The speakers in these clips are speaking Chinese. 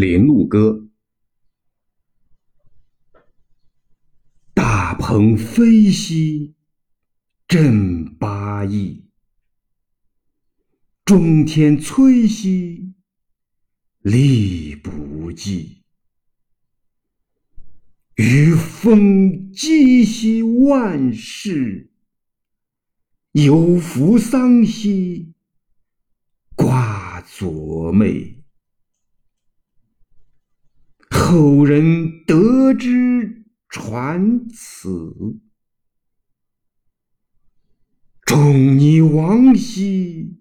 林禄歌，大鹏飞兮振八翼，中天摧兮力不济，于风击兮万世，有扶桑兮挂左袂。后人得之传此，仲尼亡兮，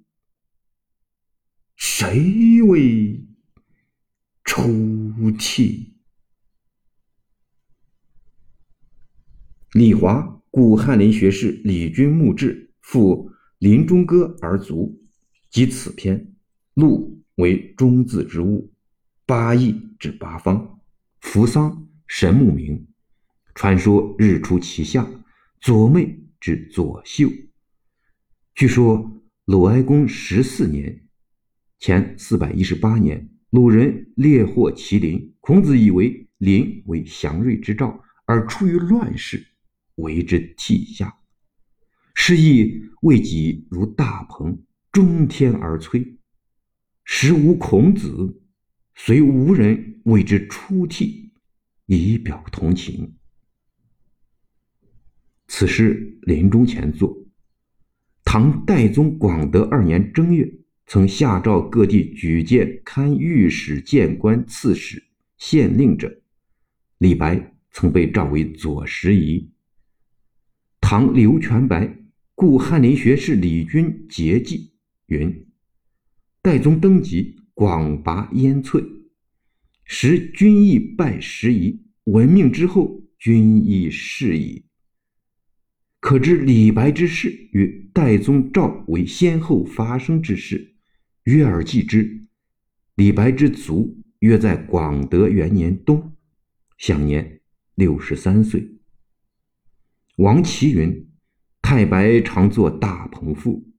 谁为出涕？李华，故翰林学士李君墓志，赋林中歌而卒，即此篇。陆为中字之物，八义指八方。扶桑神木名，传说日出其下。左妹之左秀。据说鲁哀公十四年（前四百一十八年），鲁人猎获麒麟，孔子以为麟为祥瑞之兆，而出于乱世，为之涕下。是亦未己如大鹏，中天而摧。时无孔子。虽无人为之出涕，以表同情。此诗临终前作。唐代宗广德二年正月，曾下诏各地举荐堪御史、谏官、刺史、县令者。李白曾被召为左拾遗。唐刘全白故翰林学士李君节记云：代宗登基。广拔烟翠，时君亦拜时仪。闻命之后，君亦事矣。可知李白之事与代宗赵为先后发生之事。约而记之，李白之卒约在广德元年冬，享年六十三岁。王琦云：“太白常作大鹏赋，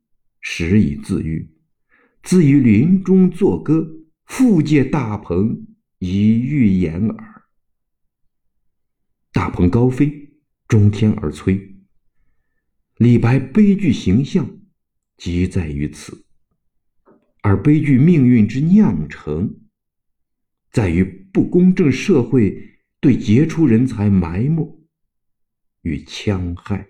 时以自喻。”自于林中作歌，复借大鹏以喻言耳。大鹏高飞，中天而摧。李白悲剧形象，即在于此；而悲剧命运之酿成，在于不公正社会对杰出人才埋没与戕害。